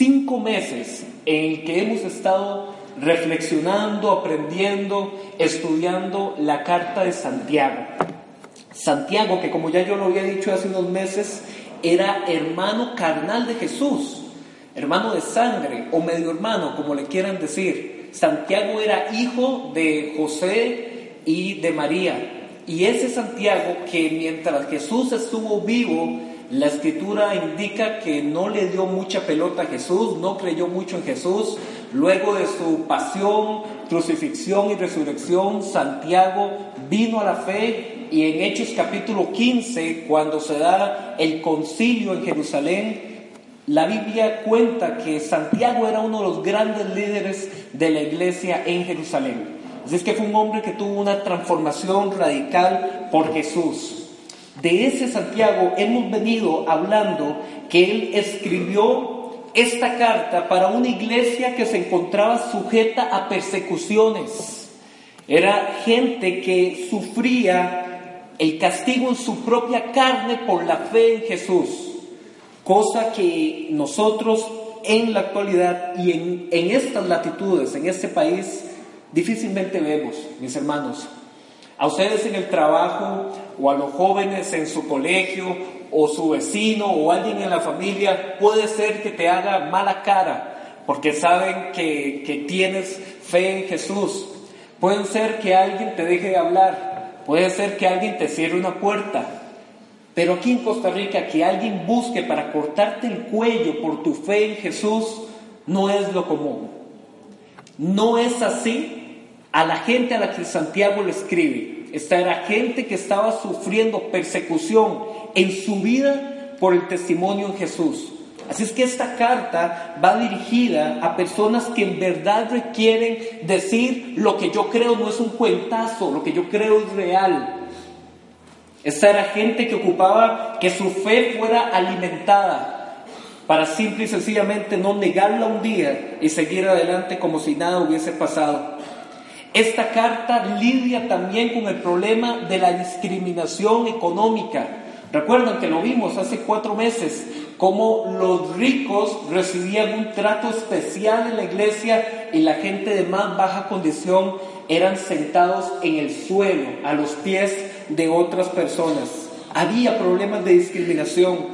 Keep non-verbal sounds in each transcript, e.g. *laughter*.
cinco meses en que hemos estado reflexionando, aprendiendo, estudiando la carta de Santiago. Santiago, que como ya yo lo había dicho hace unos meses, era hermano carnal de Jesús, hermano de sangre o medio hermano, como le quieran decir. Santiago era hijo de José y de María. Y ese Santiago que mientras Jesús estuvo vivo, la escritura indica que no le dio mucha pelota a Jesús, no creyó mucho en Jesús. Luego de su pasión, crucifixión y resurrección, Santiago vino a la fe y en Hechos capítulo 15, cuando se da el concilio en Jerusalén, la Biblia cuenta que Santiago era uno de los grandes líderes de la iglesia en Jerusalén. Así es que fue un hombre que tuvo una transformación radical por Jesús. De ese Santiago hemos venido hablando que él escribió esta carta para una iglesia que se encontraba sujeta a persecuciones. Era gente que sufría el castigo en su propia carne por la fe en Jesús, cosa que nosotros en la actualidad y en, en estas latitudes, en este país, difícilmente vemos, mis hermanos. A ustedes en el trabajo o a los jóvenes en su colegio o su vecino o alguien en la familia puede ser que te haga mala cara porque saben que, que tienes fe en Jesús. Puede ser que alguien te deje de hablar, puede ser que alguien te cierre una puerta, pero aquí en Costa Rica que alguien busque para cortarte el cuello por tu fe en Jesús no es lo común. No es así a la gente a la que Santiago le escribe. Esta era gente que estaba sufriendo persecución en su vida por el testimonio en Jesús. Así es que esta carta va dirigida a personas que en verdad requieren decir lo que yo creo no es un cuentazo, lo que yo creo es real. Esta era gente que ocupaba que su fe fuera alimentada para simple y sencillamente no negarla un día y seguir adelante como si nada hubiese pasado. Esta carta lidia también con el problema de la discriminación económica. Recuerdan que lo vimos hace cuatro meses, cómo los ricos recibían un trato especial en la iglesia y la gente de más baja condición eran sentados en el suelo, a los pies de otras personas. Había problemas de discriminación,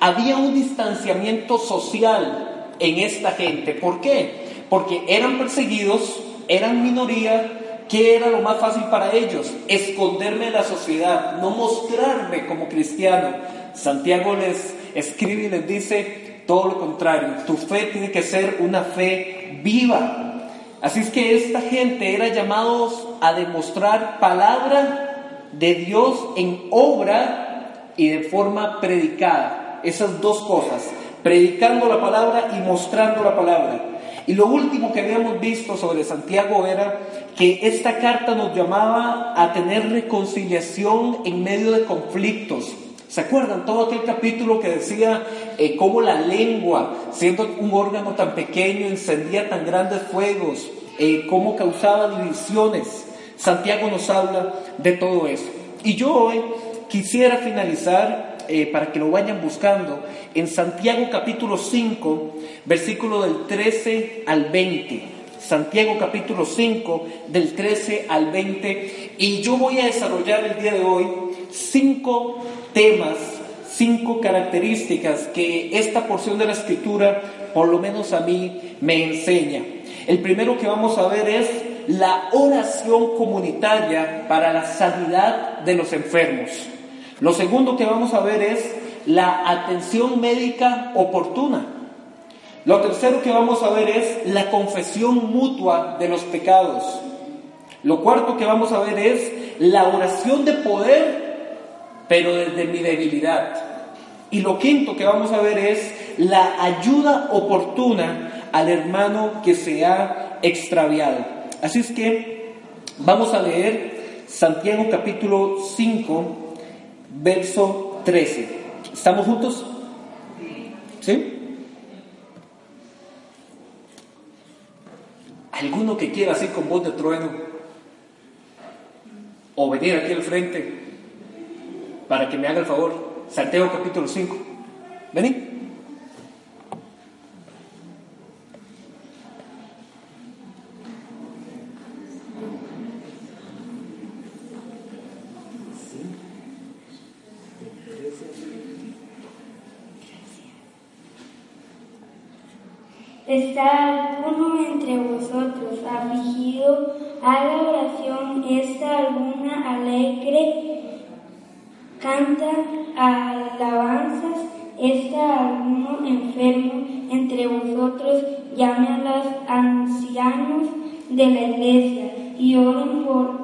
había un distanciamiento social en esta gente. ¿Por qué? Porque eran perseguidos eran minoría, ¿qué era lo más fácil para ellos? Esconderme de la sociedad, no mostrarme como cristiano. Santiago les escribe y les dice todo lo contrario, tu fe tiene que ser una fe viva. Así es que esta gente era llamados a demostrar palabra de Dios en obra y de forma predicada. Esas dos cosas, predicando la palabra y mostrando la palabra. Y lo último que habíamos visto sobre Santiago era que esta carta nos llamaba a tener reconciliación en medio de conflictos. ¿Se acuerdan todo aquel capítulo que decía eh, cómo la lengua, siendo un órgano tan pequeño, encendía tan grandes fuegos, eh, cómo causaba divisiones? Santiago nos habla de todo eso. Y yo hoy quisiera finalizar eh, para que lo vayan buscando, en Santiago capítulo 5, versículo del 13 al 20. Santiago capítulo 5, del 13 al 20. Y yo voy a desarrollar el día de hoy cinco temas, cinco características que esta porción de la escritura, por lo menos a mí, me enseña. El primero que vamos a ver es la oración comunitaria para la sanidad de los enfermos. Lo segundo que vamos a ver es la atención médica oportuna. Lo tercero que vamos a ver es la confesión mutua de los pecados. Lo cuarto que vamos a ver es la oración de poder, pero desde mi debilidad. Y lo quinto que vamos a ver es la ayuda oportuna al hermano que se ha extraviado. Así es que vamos a leer Santiago capítulo 5, verso 13. ¿Estamos juntos? ¿Sí? ¿Alguno que quiera así con voz de trueno? O venir aquí al frente para que me haga el favor. Santiago capítulo 5. Vení. ¿Está alguno entre vosotros afligido a la oración? ¿Está alguna alegre? ¿Canta alabanzas? ¿Está alguno enfermo entre vosotros? Llame a los ancianos de la iglesia y oren por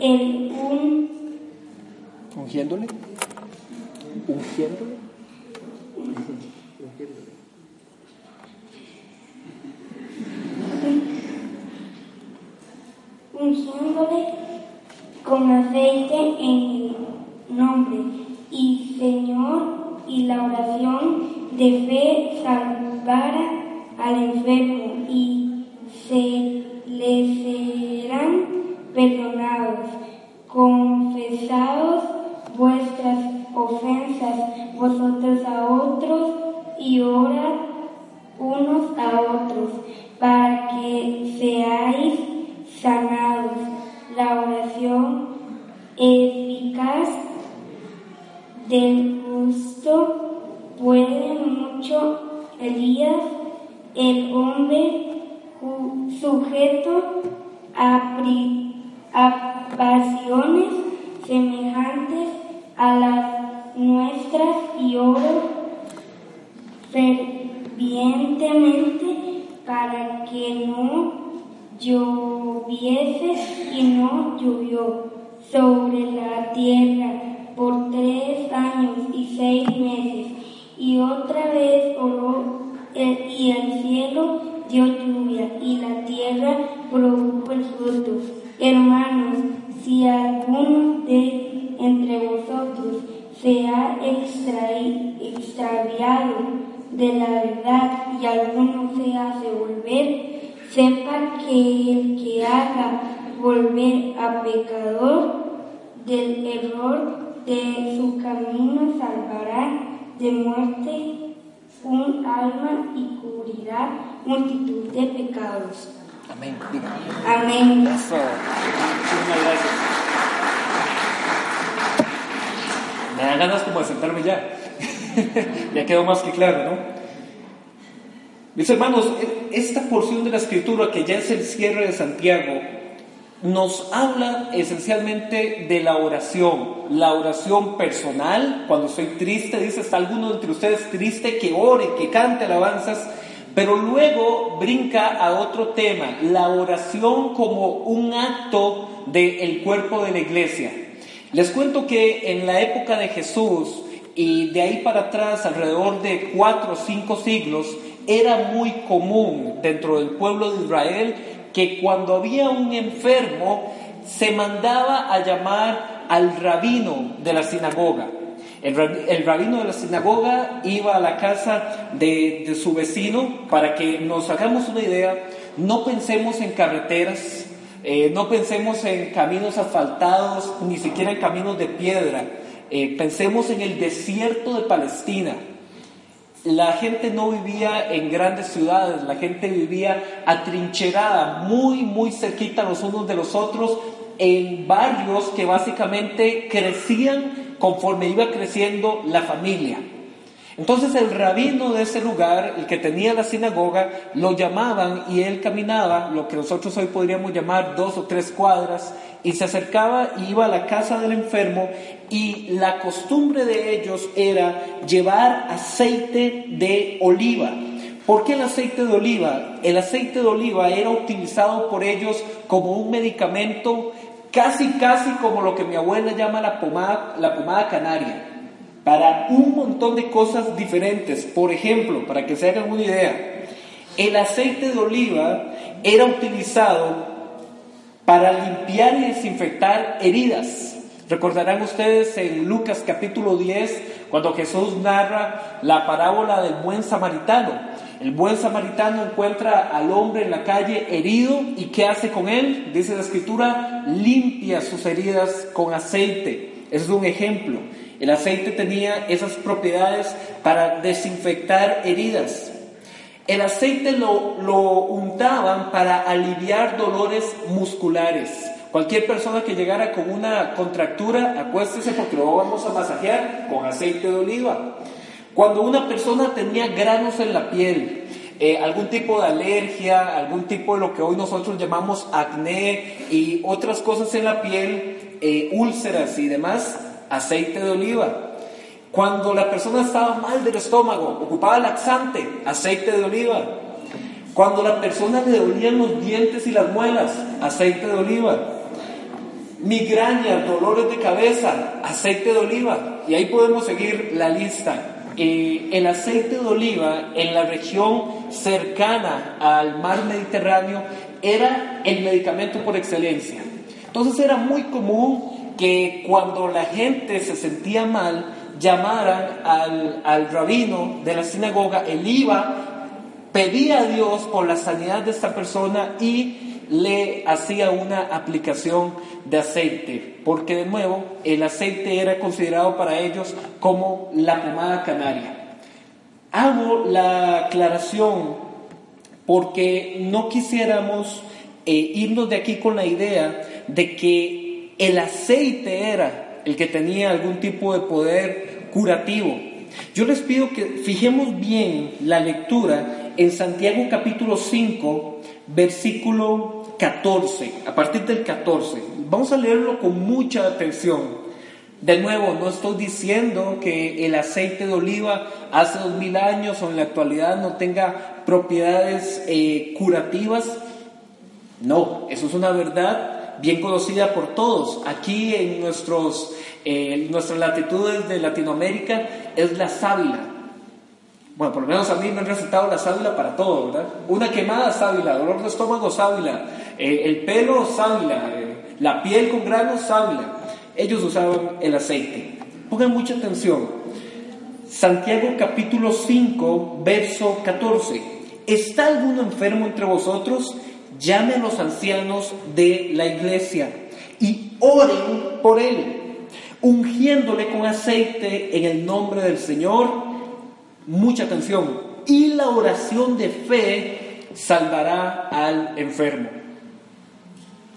el un... ¿Ungiéndole? ¿Ungiéndole? ungiéndole con aceite en sujeto a, pasiones semejantes a las nuestras y oro fervientemente para que no lloviese y no llovió sobre la tierra por tres años y seis meses. Y otra vez oró y el cielo dio lluvia y la tierra produjo el fruto. Hermanos, si alguno de entre vosotros se ha extraviado de la verdad y alguno se hace volver, sepa que el que haga volver a pecador del error de su camino salvará de muerte un alma y cubrirá multitud de pecados. Amén. Amén. Eso. Muchísimas gracias. Me dan ganas como de sentarme ya. *laughs* ya quedó más que claro, ¿no? Mis hermanos, esta porción de la escritura que ya es el cierre de Santiago, nos habla esencialmente de la oración, la oración personal, cuando estoy triste, dice, está alguno entre ustedes triste, que ore, que cante alabanzas, pero luego brinca a otro tema, la oración como un acto del cuerpo de la iglesia. Les cuento que en la época de Jesús y de ahí para atrás, alrededor de cuatro o cinco siglos, era muy común dentro del pueblo de Israel que cuando había un enfermo se mandaba a llamar al rabino de la sinagoga. El, rabino de la sinagoga iba a la casa de, su vecino para que nos hagamos una idea, no pensemos en carreteras, eh, no pensemos en caminos asfaltados, ni siquiera en caminos de piedra, eh, pensemos en el desierto de Palestina la gente no vivía en grandes ciudades, la gente vivía atrincherada, muy, muy cerquita los unos de los otros, en barrios que básicamente crecían conforme iba creciendo la familia. Entonces el rabino de ese lugar, el que tenía la sinagoga, lo llamaban y él caminaba, lo que nosotros hoy podríamos llamar dos o tres cuadras, y se acercaba y iba a la casa del enfermo y la costumbre de ellos era llevar aceite de oliva. ¿Por qué el aceite de oliva? El aceite de oliva era utilizado por ellos como un medicamento casi, casi como lo que mi abuela llama la pomada, la pomada canaria, para un montón de cosas diferentes. Por ejemplo, para que se hagan una idea, el aceite de oliva era utilizado para limpiar y desinfectar heridas. Recordarán ustedes en Lucas capítulo 10, cuando Jesús narra la parábola del buen samaritano. El buen samaritano encuentra al hombre en la calle herido y ¿qué hace con él? Dice la escritura, limpia sus heridas con aceite. Ese es un ejemplo. El aceite tenía esas propiedades para desinfectar heridas. El aceite lo, untaban para aliviar dolores musculares. Cualquier persona que llegara con una contractura, acuéstese porque lo vamos a masajear con aceite de oliva. Cuando una persona tenía granos en la piel, eh, algún tipo de alergia, algún tipo de lo que hoy nosotros llamamos acné y otras cosas en la piel, eh, úlceras y demás, aceite de oliva. Cuando la persona estaba mal del estómago, ocupaba laxante, aceite de oliva. Cuando la persona le dolían los dientes y las muelas, aceite de oliva. Migrañas, dolores de cabeza, aceite de oliva. Y ahí podemos seguir la lista. Eh, el aceite de oliva en la región cercana al mar Mediterráneo era el medicamento por excelencia. Entonces era muy común que cuando la gente se sentía mal, llamaran al, al rabino de la sinagoga, él iba, pedía a Dios por la sanidad de esta persona y le hacía una aplicación de aceite, porque de nuevo el aceite era considerado para ellos como la pomada canaria. Hago la aclaración porque no quisiéramos eh, irnos de aquí con la idea de que el aceite era el que tenía algún tipo de poder curativo. Yo les pido que fijemos bien la lectura en Santiago capítulo 5, versículo 14, a partir del 14. Vamos a leerlo con mucha atención. De nuevo, no estoy diciendo que el aceite de oliva hace dos mil años o en la actualidad no tenga propiedades eh, curativas. No, eso es una verdad bien conocida por todos. Aquí en nuestros, nuestras latitudes de Latinoamérica es la sábila. Bueno, por lo menos a mí me han recetado la sábila para todo, ¿verdad? Una quemada sábila, dolor de estómago sábila, eh, el pelo sábila, eh, la piel con granos sábila. Ellos usaban el aceite. Pongan mucha atención. Santiago capítulo 5, verso 14. ¿Está alguno enfermo entre vosotros? Llame a los ancianos de la iglesia y oren por él, ungiéndole con aceite en el nombre del Señor mucha atención, y la oración de fe salvará al enfermo.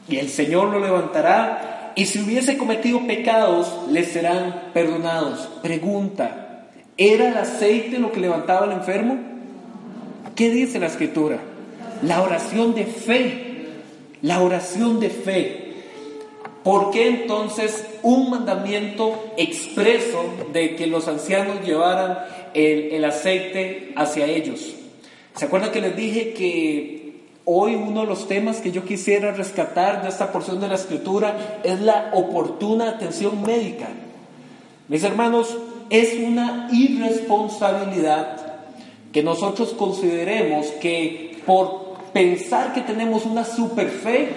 Y el Señor lo levantará, y si hubiese cometido pecados, le serán perdonados. Pregunta, ¿era el aceite lo que levantaba al enfermo? ¿Qué dice la escritura? La oración de fe, la oración de fe. ¿Por qué entonces un mandamiento expreso de que los ancianos llevaran el, aceite hacia ellos? ¿Se acuerdan que les dije que hoy uno de los temas que yo quisiera rescatar de esta porción de la escritura es la oportuna atención médica? Mis hermanos, es una irresponsabilidad que nosotros consideremos que por pensar que tenemos una super fe,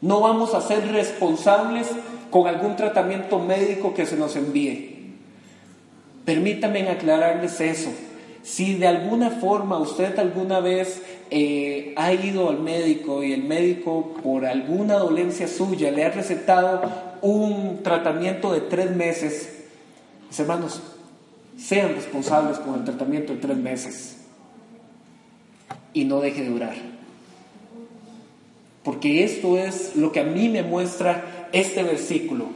no vamos a ser responsables con algún tratamiento médico que se nos envíe. Permítanme aclararles eso. Si de alguna forma usted alguna vez eh, ha ido al médico y el médico por alguna dolencia suya le ha recetado un tratamiento de tres meses, mis hermanos, sean responsables con el tratamiento de tres meses y no deje de durar. Porque esto es lo que a mí me muestra este versículo.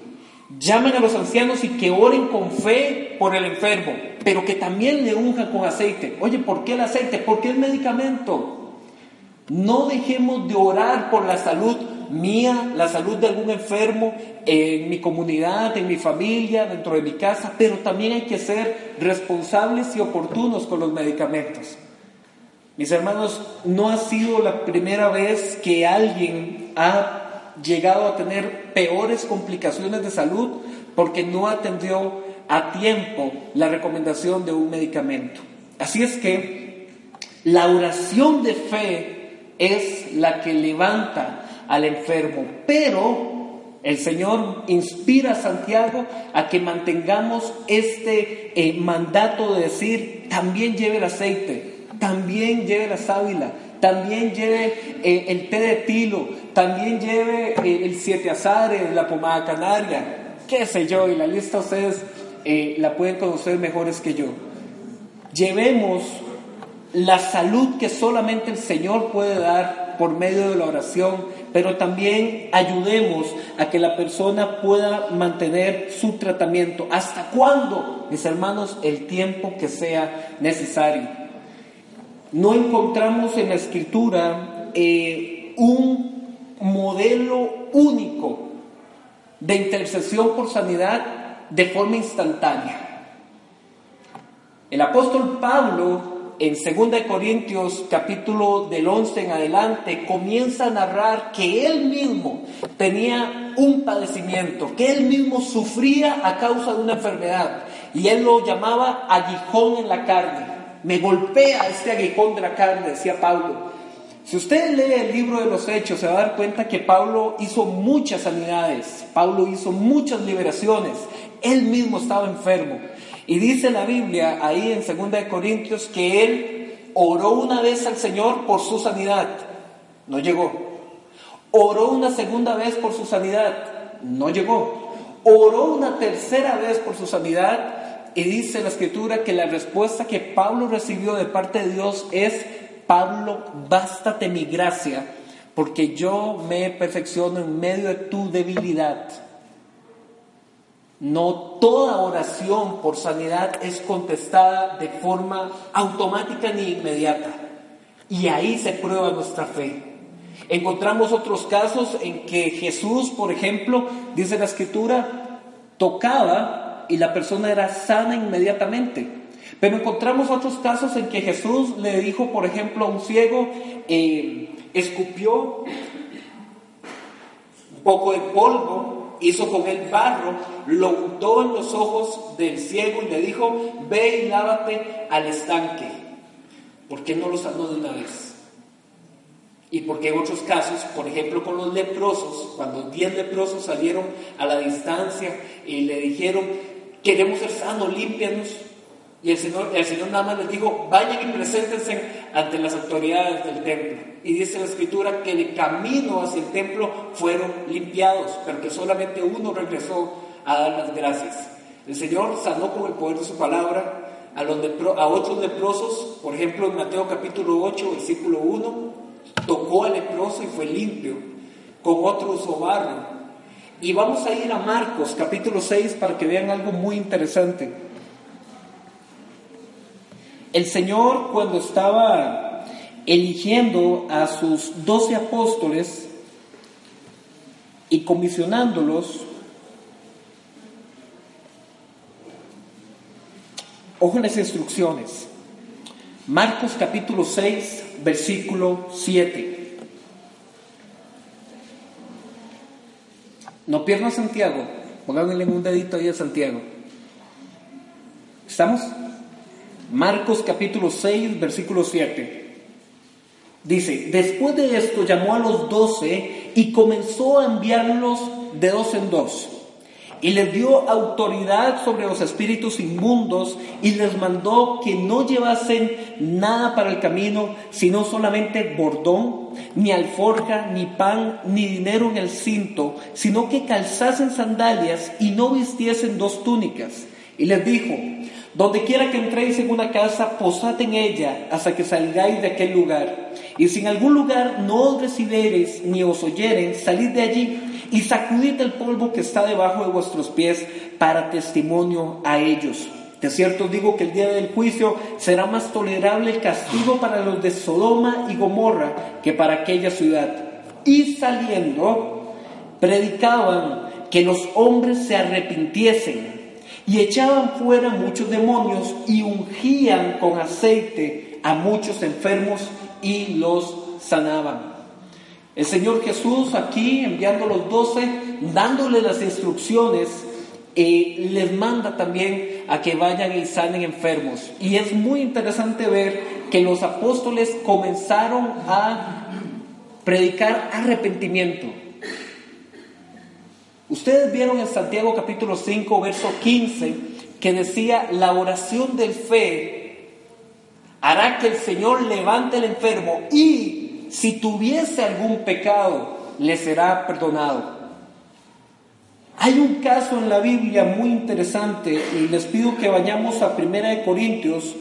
Llamen a los ancianos y que oren con fe por el enfermo, pero que también le unjan con aceite. Oye, ¿por qué el aceite? ¿Por qué el medicamento? No dejemos de orar por la salud mía, la salud de algún enfermo en mi comunidad, en mi familia, dentro de mi casa, pero también hay que ser responsables y oportunos con los medicamentos. Mis hermanos, no ha sido la primera vez que alguien ha llegado a tener peores complicaciones de salud porque no atendió a tiempo la recomendación de un medicamento. Así es que la oración de fe es la que levanta al enfermo, pero el Señor inspira a Santiago a que mantengamos este eh, mandato de decir, también lleve el aceite, también lleve la sábila, también lleve eh, el té de tilo, también lleve eh, el siete azares, la pomada canaria, qué sé yo, y la lista ustedes eh, la pueden conocer mejores que yo. Llevemos la salud que solamente el Señor puede dar por medio de la oración, pero también ayudemos a que la persona pueda mantener su tratamiento. ¿Hasta cuándo, mis hermanos? El tiempo que sea necesario. No encontramos en la escritura eh, un modelo único de intercesión por sanidad de forma instantánea. El apóstol Pablo en 2 Corintios capítulo del 11 en adelante comienza a narrar que él mismo tenía un padecimiento, que él mismo sufría a causa de una enfermedad y él lo llamaba aguijón en la carne. Me golpea este aguijón de la carne, decía Pablo. Si usted lee el libro de los Hechos, se va a dar cuenta que Pablo hizo muchas sanidades, Pablo hizo muchas liberaciones, él mismo estaba enfermo. Y dice la Biblia ahí en 2 Corintios que él oró una vez al Señor por su sanidad, no llegó. Oró una segunda vez por su sanidad, no llegó. Oró una tercera vez por su sanidad y dice la escritura que la respuesta que Pablo recibió de parte de Dios es, Pablo, bástate mi gracia, porque yo me perfecciono en medio de tu debilidad. No toda oración por sanidad es contestada de forma automática ni inmediata. Y ahí se prueba nuestra fe. Encontramos otros casos en que Jesús, por ejemplo, dice la escritura, tocaba y la persona era sana inmediatamente. Pero encontramos otros casos en que Jesús le dijo, por ejemplo, a un ciego, eh, escupió un poco de polvo hizo con el barro, lo untó en los ojos del ciego y le dijo, ve y lávate al estanque. ¿Por qué no lo sanó de una vez? Y porque en otros casos, por ejemplo con los leprosos, cuando diez leprosos salieron a la distancia y le dijeron, queremos ser sanos, límpianos, y el Señor, el Señor nada más les dijo, vayan y preséntense ante las autoridades del templo. Y dice la escritura que de camino hacia el templo fueron limpiados, pero que solamente uno regresó a dar las gracias. El Señor sanó con el poder de su palabra a, los otros leprosos, por ejemplo en Mateo capítulo 8, versículo 1, tocó al leproso y fue limpio, con otro usó barro. Y vamos a ir a Marcos capítulo 6 para que vean algo muy interesante. El Señor cuando estaba eligiendo a sus doce apóstoles y comisionándolos, ojo en las instrucciones. Marcos capítulo 6, versículo 7. No pierdan Santiago, pónganle un dedito ahí a Santiago. ¿Estamos? Marcos capítulo 6, versículo 7. Dice, después de esto llamó a los doce y comenzó a enviarlos de dos en dos. Y les dio autoridad sobre los espíritus inmundos y les mandó que no llevasen nada para el camino, sino solamente bordón, ni alforja, ni pan, ni dinero en el cinto, sino que calzasen sandalias y no vistiesen dos túnicas. Y les dijo, donde quiera que entréis en una casa, posad en ella hasta que salgáis de aquel lugar. Y si en algún lugar no os recibiereis ni os oyeren, salid de allí y sacudid el polvo que está debajo de vuestros pies para testimonio a ellos. De cierto digo que el día del juicio será más tolerable el castigo para los de Sodoma y Gomorra que para aquella ciudad. Y saliendo, predicaban que los hombres se arrepintiesen y echaban fuera muchos demonios y ungían con aceite a muchos enfermos y los sanaban. El Señor Jesús aquí enviando los doce, dándole las instrucciones, eh, les manda también a que vayan y sanen enfermos. Y es muy interesante ver que los apóstoles comenzaron a predicar arrepentimiento Ustedes vieron en Santiago capítulo 5, verso 15, que decía, la oración del fe hará que el Señor levante al enfermo y si tuviese algún pecado, le será perdonado. Hay un caso en la Biblia muy interesante y les pido que vayamos a Primera de Corintios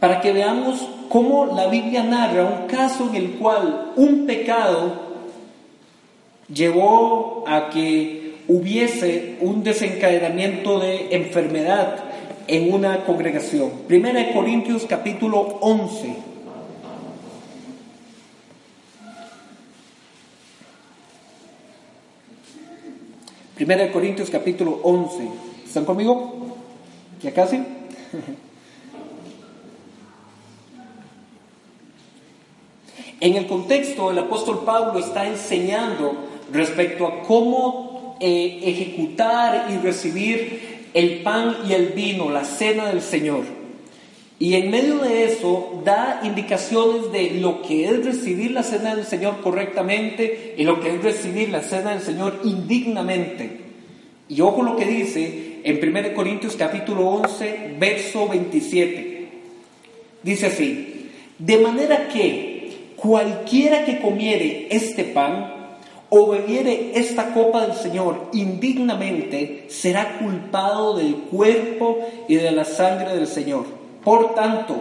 para que veamos cómo la Biblia narra un caso en el cual un pecado llevó a que hubiese un desencadenamiento de enfermedad en una congregación. Primera de Corintios capítulo 11. Primera de Corintios capítulo 11. ¿Están conmigo? ¿Ya casi? *laughs* En el contexto, el apóstol Pablo está enseñando respecto a cómo eh, ejecutar y recibir el pan y el vino, la cena del Señor. Y en medio de eso da indicaciones de lo que es recibir la cena del Señor correctamente y lo que es recibir la cena del Señor indignamente. Y ojo lo que dice en 1 Corintios capítulo 11, verso 27. Dice así, de manera que cualquiera que comiere este pan o bebiere esta copa del Señor indignamente será culpado del cuerpo y de la sangre del Señor. Por tanto,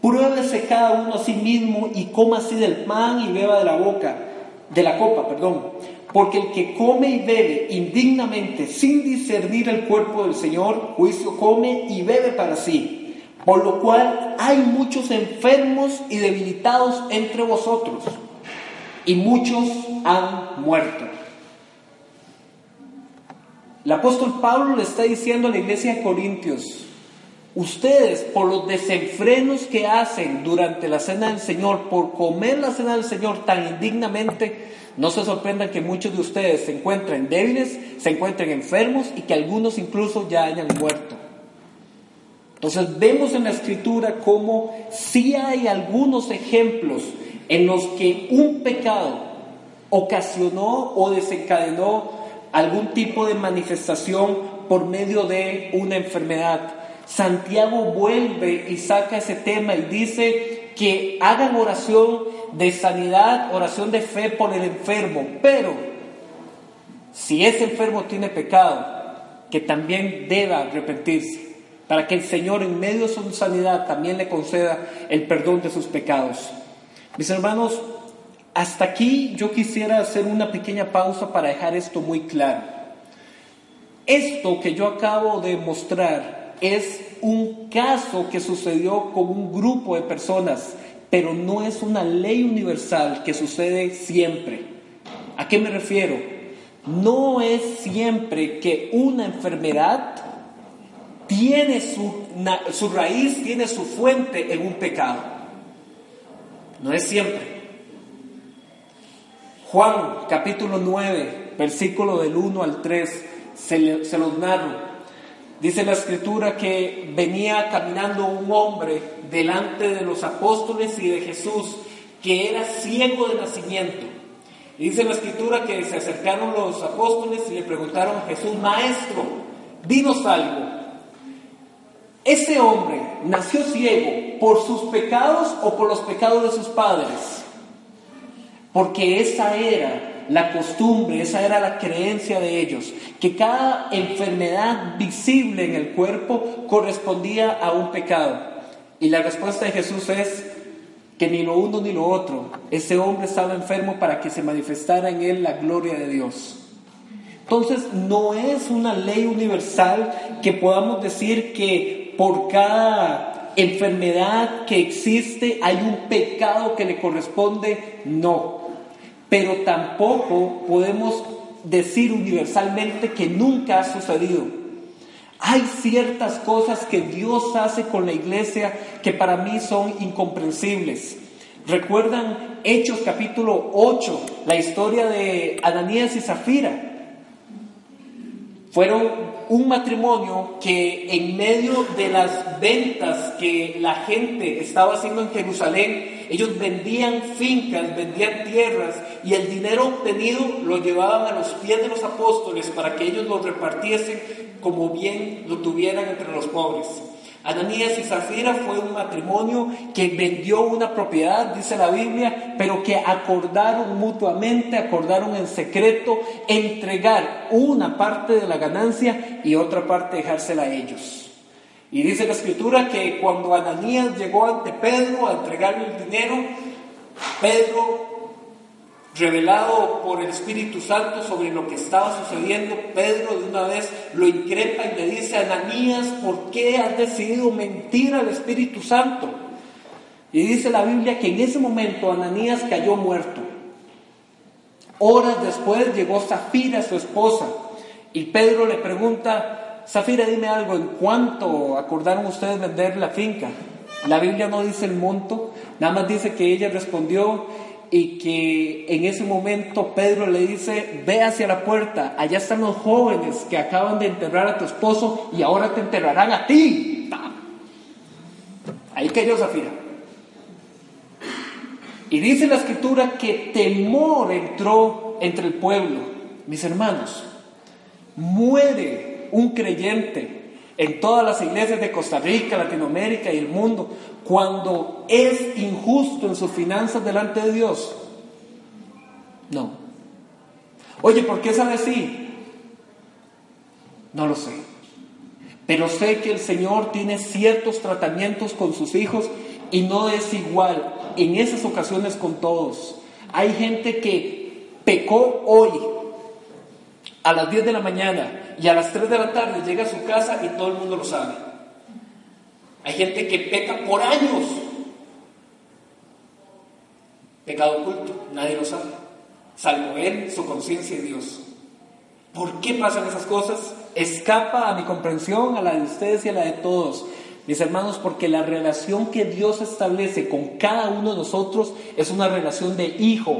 pruébese cada uno a sí mismo y coma así del pan y beba de la boca, de la copa, perdón. Porque el que come y bebe indignamente sin discernir el cuerpo del Señor, juicio come y bebe para sí por lo cual hay muchos enfermos y debilitados entre vosotros, y muchos han muerto. El apóstol Pablo le está diciendo a la iglesia de Corintios, ustedes por los desenfrenos que hacen durante la cena del Señor, por comer la cena del Señor tan indignamente, no se sorprendan que muchos de ustedes se encuentren débiles, se encuentren enfermos y que algunos incluso ya hayan muerto. Entonces vemos en la escritura cómo sí hay algunos ejemplos en los que un pecado ocasionó o desencadenó algún tipo de manifestación por medio de una enfermedad. Santiago vuelve y saca ese tema y dice que hagan oración de sanidad, oración de fe por el enfermo, pero si ese enfermo tiene pecado, que también deba arrepentirse para que el Señor en medio de su sanidad también le conceda el perdón de sus pecados. Mis hermanos, hasta aquí yo quisiera hacer una pequeña pausa para dejar esto muy claro. Esto que yo acabo de mostrar es un caso que sucedió con un grupo de personas, pero no es una ley universal que sucede siempre. ¿A qué me refiero? No es siempre que una enfermedad tiene su, raíz, tiene su fuente en un pecado. No es siempre. Juan capítulo 9, versículo del 1 al 3, se, se los narro. Dice la escritura que venía caminando un hombre delante de los apóstoles y de Jesús que era ciego de nacimiento. Y dice la escritura que se acercaron los apóstoles y le preguntaron a Jesús, maestro, dinos algo. Ese hombre nació ciego por sus pecados o por los pecados de sus padres. Porque esa era la costumbre, esa era la creencia de ellos, que cada enfermedad visible en el cuerpo correspondía a un pecado. Y la respuesta de Jesús es que ni lo uno ni lo otro, ese hombre estaba enfermo para que se manifestara en él la gloria de Dios. Entonces no es una ley universal que podamos decir que por cada enfermedad que existe hay un pecado que le corresponde, no. Pero tampoco podemos decir universalmente que nunca ha sucedido. Hay ciertas cosas que Dios hace con la iglesia que para mí son incomprensibles. ¿Recuerdan Hechos capítulo 8, la historia de Ananías y Zafira? Fueron un matrimonio que en medio de las ventas que la gente estaba haciendo en Jerusalén, ellos vendían fincas, vendían tierras y el dinero obtenido lo llevaban a los pies de los apóstoles para que ellos lo repartiesen como bien lo tuvieran entre los pobres. Ananías y Zafira fue un matrimonio que vendió una propiedad, dice la Biblia, pero que acordaron mutuamente, acordaron en secreto entregar una parte de la ganancia y otra parte dejársela a ellos. Y dice la escritura que cuando Ananías llegó ante Pedro a entregarle el dinero, Pedro revelado por el Espíritu Santo sobre lo que estaba sucediendo, Pedro de una vez lo increpa y le dice, Ananías, ¿por qué has decidido mentir al Espíritu Santo? Y dice la Biblia que en ese momento Ananías cayó muerto. Horas después llegó Zafira, su esposa, y Pedro le pregunta, Zafira, dime algo, ¿en cuánto acordaron ustedes vender la finca? La Biblia no dice el monto, nada más dice que ella respondió y que en ese momento Pedro le dice, ve hacia la puerta, allá están los jóvenes que acaban de enterrar a tu esposo y ahora te enterrarán a ti. Ahí cayó Zafira. Y dice la escritura que temor entró entre el pueblo. Mis hermanos, muere un creyente en todas las iglesias de Costa Rica, Latinoamérica y el mundo, cuando es injusto en sus finanzas delante de Dios? No. Oye, ¿por qué sabe así? No lo sé. Pero sé que el Señor tiene ciertos tratamientos con sus hijos y no es igual en esas ocasiones con todos. Hay gente que pecó hoy a las 10 de la mañana y a las 3 de la tarde llega a su casa y todo el mundo lo sabe. Hay gente que peca por años. Pecado oculto, nadie lo sabe, salvo él, su conciencia y Dios. ¿Por qué pasan esas cosas? Escapa a mi comprensión, a la de ustedes y a la de todos. Mis hermanos, porque la relación que Dios establece con cada uno de nosotros es una relación de hijo.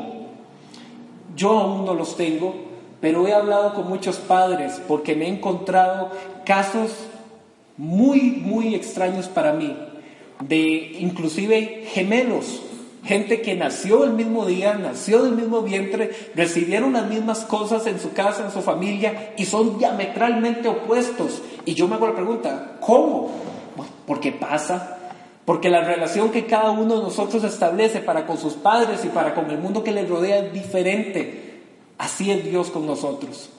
Yo aún no los tengo, pero he hablado con muchos padres porque me he encontrado casos muy, muy extraños para mí, de inclusive gemelos, gente que nació el mismo día, nació del mismo vientre, recibieron las mismas cosas en su casa, en su familia, y son diametralmente opuestos. Y yo me hago la pregunta, ¿cómo? porque pasa, porque la relación que cada uno de nosotros establece para con sus padres y para con el mundo que les rodea es diferente. Así es Dios con nosotros.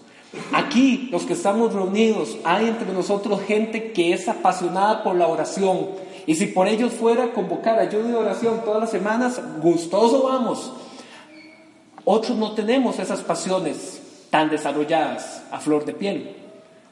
Aquí, los que estamos reunidos, hay entre nosotros gente que es apasionada por la oración. Y si por ellos fuera convocar ayuda de oración todas las semanas, gustoso vamos. Otros no tenemos esas pasiones tan desarrolladas a flor de piel.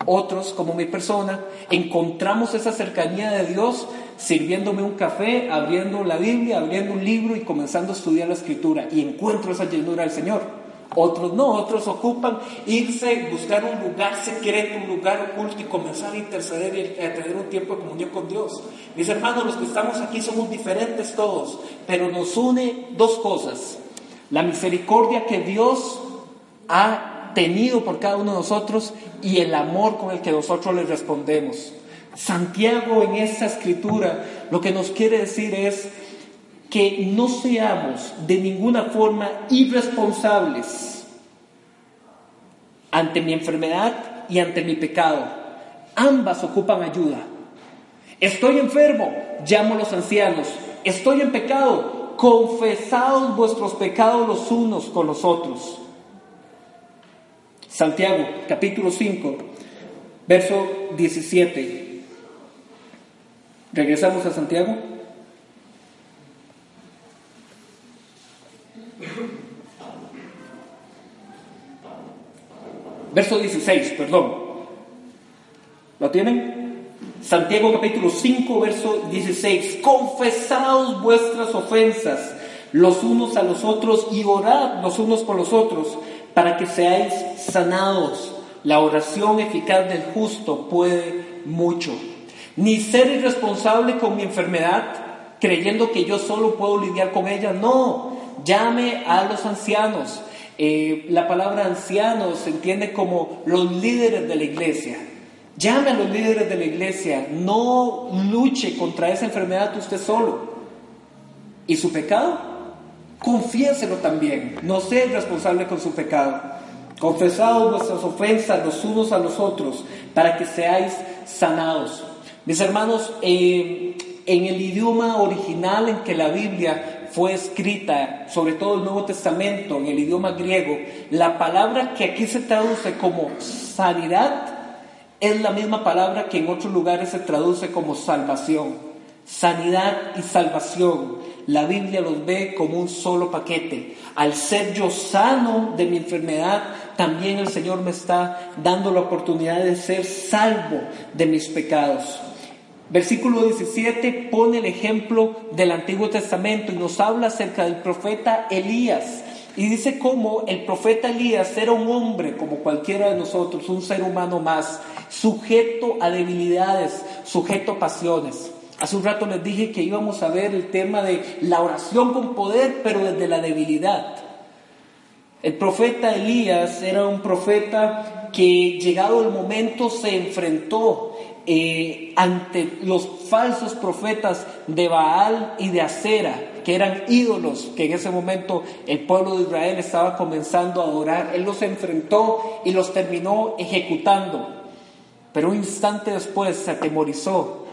Otros, como mi persona, encontramos esa cercanía de Dios sirviéndome un café, abriendo la Biblia, abriendo un libro y comenzando a estudiar la escritura. Y encuentro esa llenura del Señor. Otros no, otros ocupan irse, buscar un lugar secreto, un lugar oculto y comenzar a interceder y a tener un tiempo de comunión con Dios. Mis hermanos, los que estamos aquí somos diferentes todos, pero nos une dos cosas. La misericordia que Dios ha tenido por cada uno de nosotros y el amor con el que nosotros le respondemos. Santiago en esta escritura lo que nos quiere decir es, que no seamos de ninguna forma irresponsables ante mi enfermedad y ante mi pecado. Ambas ocupan ayuda. Estoy enfermo, llamo a los ancianos. Estoy en pecado, confesaos vuestros pecados los unos con los otros. Santiago, capítulo 5, verso 17. Regresamos a Santiago. Verso 16, perdón. ¿Lo tienen? Santiago capítulo 5, verso 16. Confesaos vuestras ofensas los unos a los otros y orad los unos por los otros para que seáis sanados. La oración eficaz del justo puede mucho. Ni ser irresponsable con mi enfermedad, creyendo que yo solo puedo lidiar con ella. No, llame a los ancianos eh, la palabra anciano se entiende como los líderes de la iglesia. Llame a los líderes de la iglesia, no luche contra esa enfermedad usted solo. ¿Y su pecado? Confiéselo también, no sea responsable con su pecado. Confesaos vuestras ofensas los unos a los otros para que seáis sanados. Mis hermanos, eh, en el idioma original en que la Biblia fue escrita, sobre todo el Nuevo Testamento, en el idioma griego, la palabra que aquí se traduce como sanidad es la misma palabra que en otros lugares se traduce como salvación. sanidad y salvación. La Biblia los ve como un solo paquete. Al ser yo sano de mi enfermedad, también el Señor me está dando la oportunidad de ser salvo de mis pecados. Versículo 17 pone el ejemplo del Antiguo Testamento y nos habla acerca del profeta Elías. Y dice cómo el profeta Elías era un hombre como cualquiera de nosotros, un ser humano más, sujeto a debilidades, sujeto a pasiones. Hace un rato les dije que íbamos a ver el tema de la oración con poder, pero desde la debilidad. El profeta Elías era un profeta que llegado el momento se enfrentó eh, ante los falsos profetas de Baal y de Acera, que eran ídolos que en ese momento el pueblo de Israel estaba comenzando a adorar. Él los enfrentó y los terminó ejecutando. Pero un instante después se atemorizó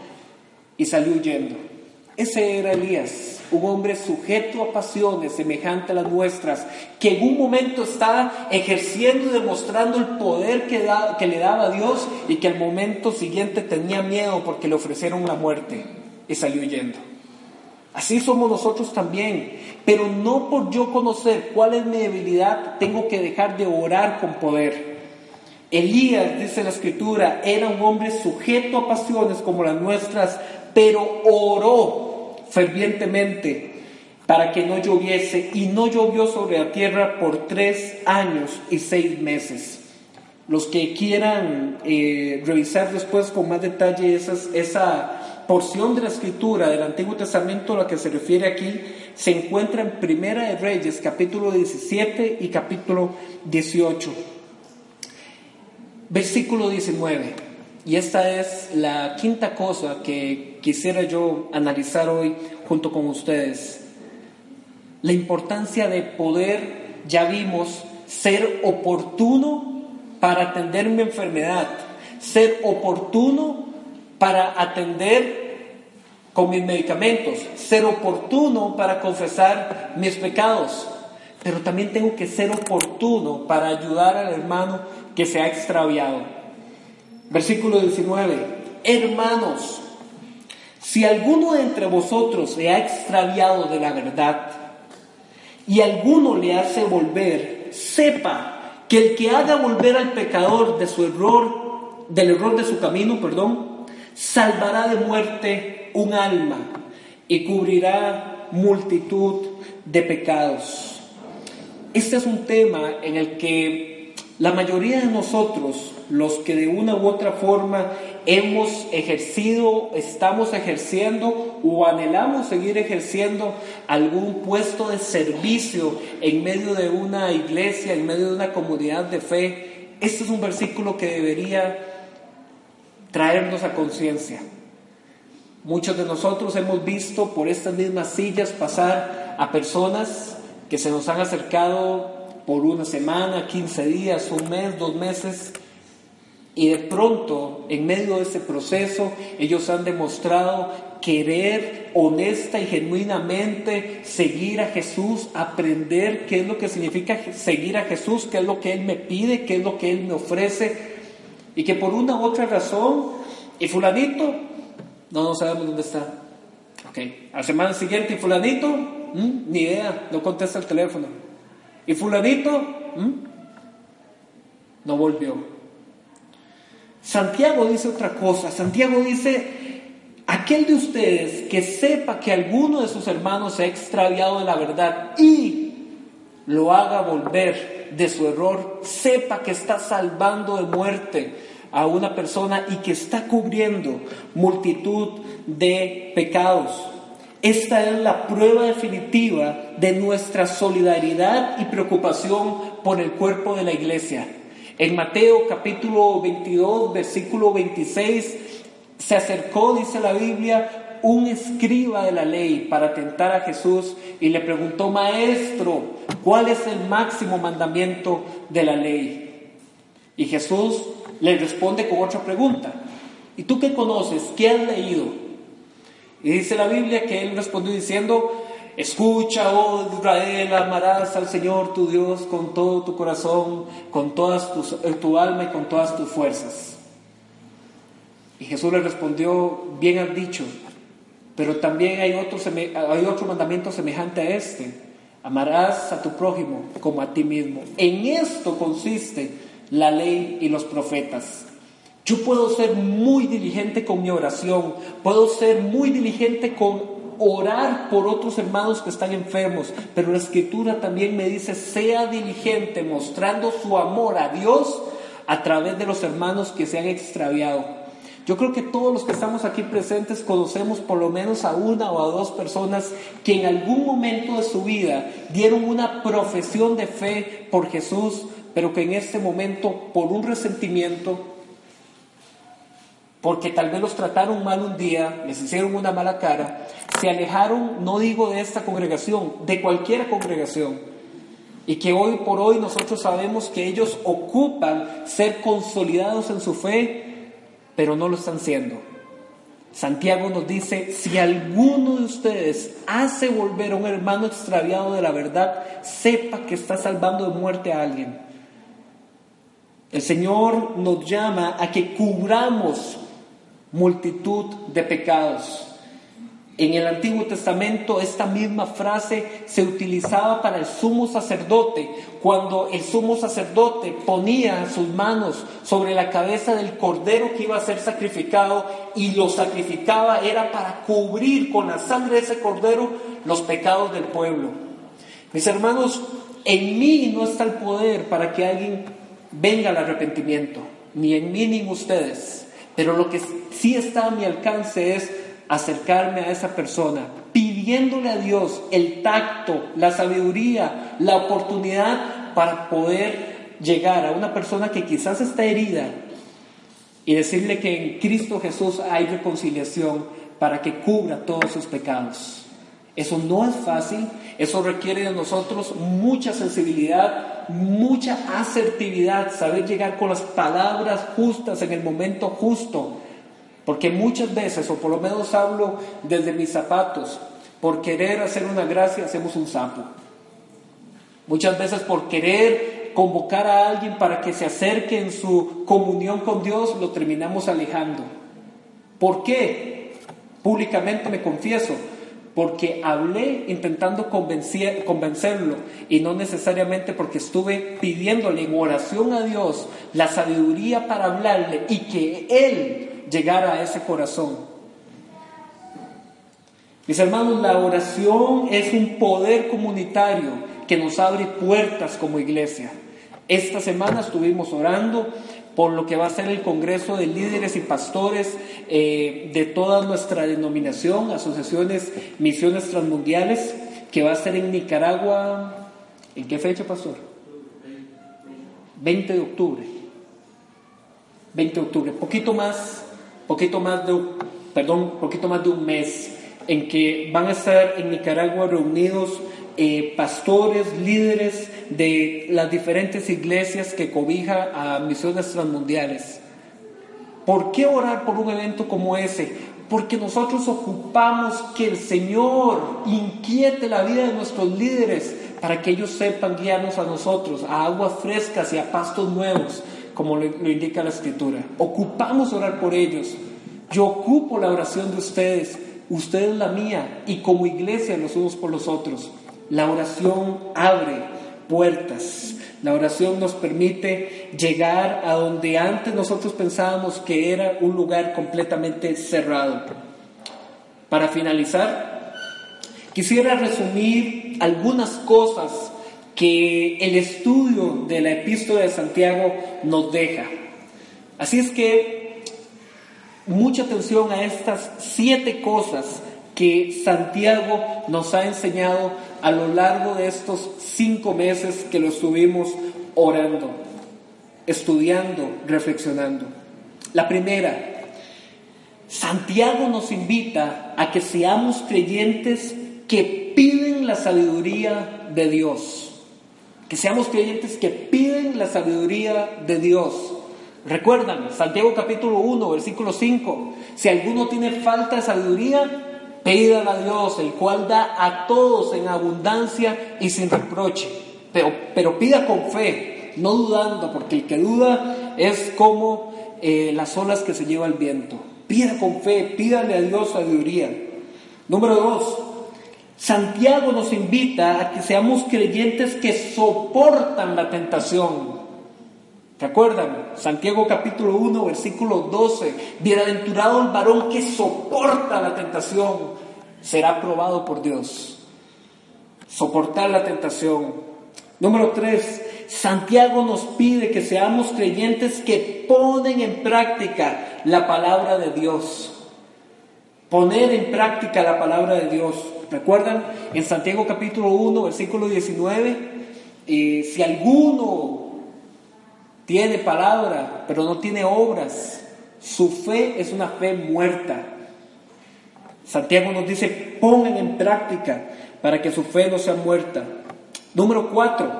y salió huyendo. Ese era Elías, un hombre sujeto a pasiones semejantes a las nuestras, que en un momento estaba ejerciendo y demostrando el poder que, que le daba a Dios y que al momento siguiente tenía miedo porque le ofrecieron la muerte y salió huyendo. Así somos nosotros también, pero no por yo conocer cuál es mi debilidad, tengo que dejar de orar con poder. Elías, dice la escritura, era un hombre sujeto a pasiones como las nuestras, pero oró fervientemente para que no lloviese y no llovió sobre la tierra por tres años y seis meses. Los que quieran eh, revisar después con más detalle esa porción de la escritura del Antiguo Testamento a la que se refiere aquí, se encuentra en Primera de Reyes, capítulo 17 y capítulo 18. Versículo 19. Y esta es la quinta cosa que quisiera yo analizar hoy junto con ustedes. La importancia de poder, ya vimos, ser oportuno para atender mi enfermedad, ser oportuno para atender con mis medicamentos, ser oportuno para confesar mis pecados, pero también tengo que ser oportuno para ayudar al hermano que se ha extraviado. Versículo 19. Hermanos, si alguno de entre vosotros se ha extraviado de la verdad y alguno le hace volver, sepa que el que haga volver al pecador de su error, del error de su camino, perdón, salvará de muerte un alma y cubrirá multitud de pecados. Este es un tema en el que la mayoría de nosotros los que de una u otra forma hemos ejercido, estamos ejerciendo o anhelamos seguir ejerciendo algún puesto de servicio en medio de una iglesia, en medio de una comunidad de fe. Este es un versículo que debería traernos a conciencia. Muchos de nosotros hemos visto por estas mismas sillas pasar a personas que se nos han acercado por una semana, 15 días, un mes, dos meses, y de pronto, en medio de ese proceso, ellos han demostrado querer honesta y genuinamente seguir a Jesús, aprender qué es lo que significa seguir a Jesús, qué es lo que Él me pide, qué es lo que Él me ofrece, y que por una u otra razón, y fulanito, no, sabemos dónde está. Ok, a la semana siguiente, y fulanito, ni idea, no contesta el teléfono. Y fulanito, no volvió. Santiago dice otra cosa. Santiago dice, aquel de ustedes que sepa que alguno de sus hermanos se ha extraviado de la verdad y lo haga volver de su error, sepa que está salvando de muerte a una persona y que está cubriendo multitud de pecados. Esta es la prueba definitiva de nuestra solidaridad y preocupación por el cuerpo de la iglesia. En Mateo capítulo 22, versículo 26, se acercó, dice la Biblia, un escriba de la ley para tentar a Jesús y le preguntó, maestro, ¿cuál es el máximo mandamiento de la ley? Y Jesús le responde con otra pregunta. ¿Y tú qué conoces? ¿Qué has leído? Y dice la Biblia que él respondió diciendo, Escucha, oh Israel, amarás al Señor tu Dios con todo tu corazón, con todas eh, tu alma y con todas tus fuerzas. Y Jesús le respondió, bien has dicho, Pero también hay otro, hay otro mandamiento semejante a este. Amarás a tu prójimo como a ti mismo. En esto consiste la ley y los profetas. Yo puedo ser muy diligente con mi oración, puedo ser muy diligente con orar por otros hermanos que están enfermos, pero la escritura también me dice, sea diligente mostrando su amor a Dios a través de los hermanos que se han extraviado. Yo creo que todos los que estamos aquí presentes conocemos por lo menos a una o a dos personas que en algún momento de su vida dieron una profesión de fe por Jesús, pero que en este momento por un resentimiento porque tal vez los trataron mal un día, les hicieron una mala cara, se alejaron, no digo de esta congregación, de cualquier congregación, y que hoy por hoy nosotros sabemos que ellos ocupan ser consolidados en su fe, pero no lo están siendo. Santiago nos dice, si alguno de ustedes hace volver a un hermano extraviado de la verdad, sepa que está salvando de muerte a alguien. El Señor nos llama a que cubramos multitud de pecados. En el Antiguo Testamento esta misma frase se utilizaba para el sumo sacerdote, cuando el sumo sacerdote ponía sus manos sobre la cabeza del cordero que iba a ser sacrificado y lo sacrificaba era para cubrir con la sangre de ese cordero los pecados del pueblo. Mis hermanos, en mí no está el poder para que alguien venga al arrepentimiento, ni en mí ni en ustedes. Pero lo que sí está a mi alcance es acercarme a esa persona, pidiéndole a Dios el tacto, la sabiduría, la oportunidad para poder llegar a una persona que quizás está herida y decirle que en Cristo Jesús hay reconciliación para que cubra todos sus pecados. Eso no es fácil, eso requiere de nosotros mucha sensibilidad, mucha asertividad, saber llegar con las palabras justas en el momento justo. Porque muchas veces, o por lo menos hablo desde mis zapatos, por querer hacer una gracia hacemos un sapo. Muchas veces por querer convocar a alguien para que se acerque en su comunión con Dios, lo terminamos alejando. ¿Por qué? Públicamente me confieso, porque hablé intentando convencerlo y no necesariamente porque estuve pidiéndole en oración a Dios la sabiduría para hablarle y que Él llegara a ese corazón. Mis hermanos, la oración es un poder comunitario que nos abre puertas como iglesia. Esta semana estuvimos orando por lo que va a ser el Congreso de Líderes y Pastores eh, de toda nuestra denominación, asociaciones, misiones transmundiales, que va a ser en Nicaragua. ¿En qué fecha, pastor? 20 de octubre. 20 de octubre, poquito más, poquito más de, perdón, poquito más de un mes, en que van a estar en Nicaragua reunidos eh, pastores, líderes de las diferentes iglesias que cobija a misiones transmundiales. ¿Por qué orar por un evento como ese? Porque nosotros ocupamos que el Señor inquiete la vida de nuestros líderes para que ellos sepan guiarnos a nosotros, a aguas frescas y a pastos nuevos, como lo, indica la Escritura. Ocupamos orar por ellos. Yo ocupo la oración de ustedes, ustedes la mía, y como iglesia los unos por los otros. La oración abre puertas. La oración nos permite llegar a donde antes nosotros pensábamos que era un lugar completamente cerrado. Para finalizar, quisiera resumir algunas cosas que el estudio de la epístola de Santiago nos deja. Así es que mucha atención a estas siete cosas que Santiago nos ha enseñado a lo largo de estos cinco meses que lo estuvimos orando, estudiando, reflexionando. La primera, Santiago nos invita a que seamos creyentes que piden la sabiduría de Dios. Seamos creyentes que piden la sabiduría de Dios. Recuerdan, Santiago capítulo 1, versículo 5, si alguno tiene falta de sabiduría, Pídala a Dios, el cual da a todos en abundancia y sin reproche. Pero, pero pida con fe, no dudando, porque el que duda es como eh, las olas que se lleva el viento. Pida con fe, pídale a Dios sabiduría. Número dos, Santiago nos invita a que seamos creyentes que soportan la tentación. ¿Te acuerdan? Santiago capítulo 1, versículo 12. Bienaventurado el varón que soporta la tentación, será probado por Dios. Soportar la tentación. Número 3. Santiago nos pide que seamos creyentes que ponen en práctica la palabra de Dios. Poner en práctica la palabra de Dios. ¿Recuerdan? En Santiago capítulo 1, versículo 19, y si alguno tiene palabra, pero no tiene obras, su fe es una fe muerta. Santiago nos dice, pongan en práctica para que su fe no sea muerta. Número 4.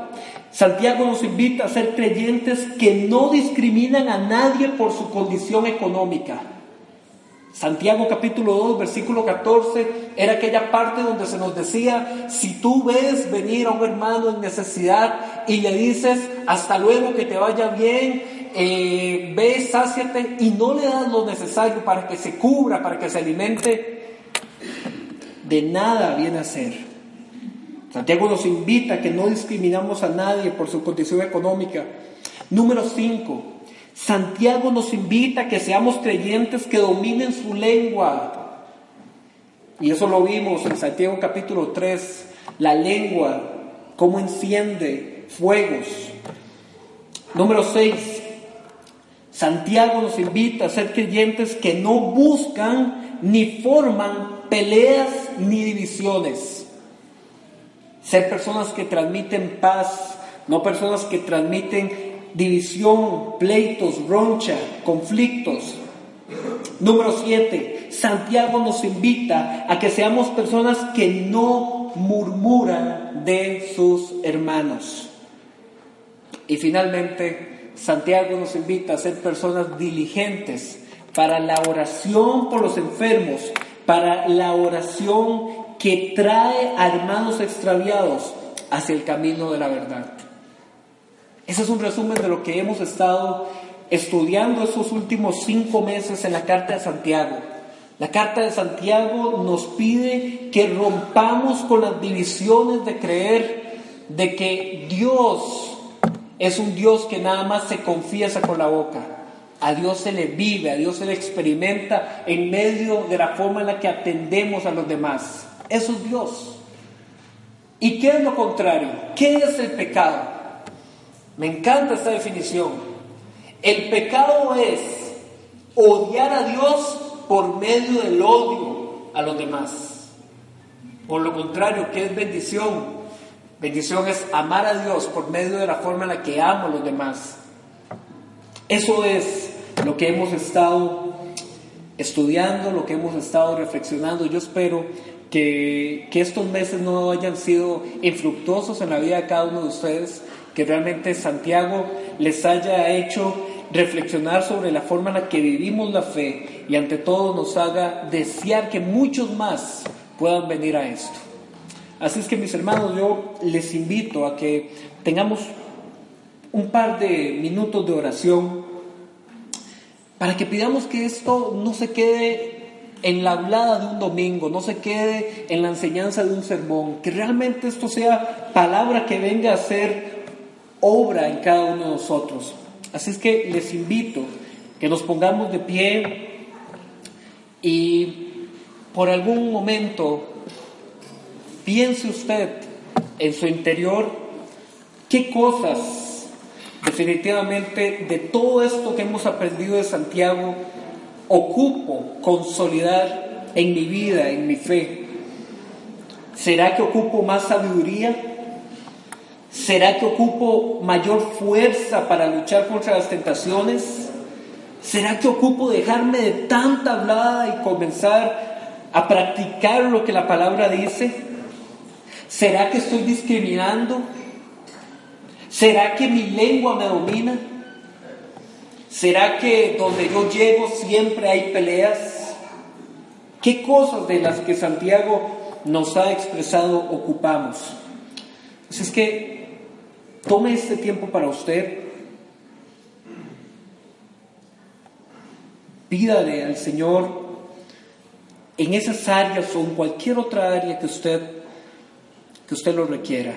Santiago nos invita a ser creyentes que no discriminan a nadie por su condición económica. Santiago capítulo 2, versículo 14, era aquella parte donde se nos decía, si tú ves venir a un hermano en necesidad y le dices, hasta luego, que te vaya bien, eh, ve, sáciate y no le das lo necesario para que se cubra, para que se alimente, de nada viene a ser. Santiago nos invita a que no discriminamos a nadie por su condición económica. Número 5. Santiago nos invita a que seamos creyentes que dominen su lengua. Y eso lo vimos en Santiago capítulo 3, la lengua, cómo enciende fuegos. Número 6, Santiago nos invita a ser creyentes que no buscan ni forman peleas ni divisiones. Ser personas que transmiten paz, no personas que transmiten división, pleitos, roncha, conflictos. Número 7. Santiago nos invita a que seamos personas que no murmuran de sus hermanos. Y finalmente, Santiago nos invita a ser personas diligentes para la oración por los enfermos, para la oración que trae a hermanos extraviados hacia el camino de la verdad. Ese es un resumen de lo que hemos estado estudiando estos últimos cinco meses en la Carta de Santiago. La Carta de Santiago nos pide que rompamos con las divisiones de creer de que Dios es un Dios que nada más se confiesa con la boca. A Dios se le vive, a Dios se le experimenta en medio de la forma en la que atendemos a los demás. Eso es Dios. ¿Y qué es lo contrario? ¿Qué es el pecado? Me encanta esta definición. El pecado es odiar a Dios por medio del odio a los demás. Por lo contrario, ¿qué es bendición? Bendición es amar a Dios por medio de la forma en la que amo a los demás. Eso es lo que hemos estado estudiando, lo que hemos estado reflexionando. Yo espero que, estos meses no hayan sido infructuosos en la vida de cada uno de ustedes, que realmente Santiago les haya hecho reflexionar sobre la forma en la que vivimos la fe y ante todo nos haga desear que muchos más puedan venir a esto. Así es que mis hermanos, yo les invito a que tengamos un par de minutos de oración para que pidamos que esto no se quede en la hablada de un domingo, no se quede en la enseñanza de un sermón, que realmente esto sea palabra que venga a ser obra en cada uno de nosotros. Así es que les invito que nos pongamos de pie y por algún momento piense usted en su interior qué cosas definitivamente de todo esto que hemos aprendido de Santiago ocupo consolidar en mi vida, en mi fe. ¿Será que ocupo más sabiduría? ¿Será que ocupo mayor fuerza para luchar contra las tentaciones? ¿Será que ocupo dejarme de tanta hablada y comenzar a practicar lo que la palabra dice? ¿Será que estoy discriminando? ¿Será que mi lengua me domina? ¿Será que donde yo llego siempre hay peleas? ¿Qué cosas de las que Santiago nos ha expresado ocupamos? Así es que Tome este tiempo para usted. Pídale al Señor en esas áreas o en cualquier otra área que usted, que usted lo requiera.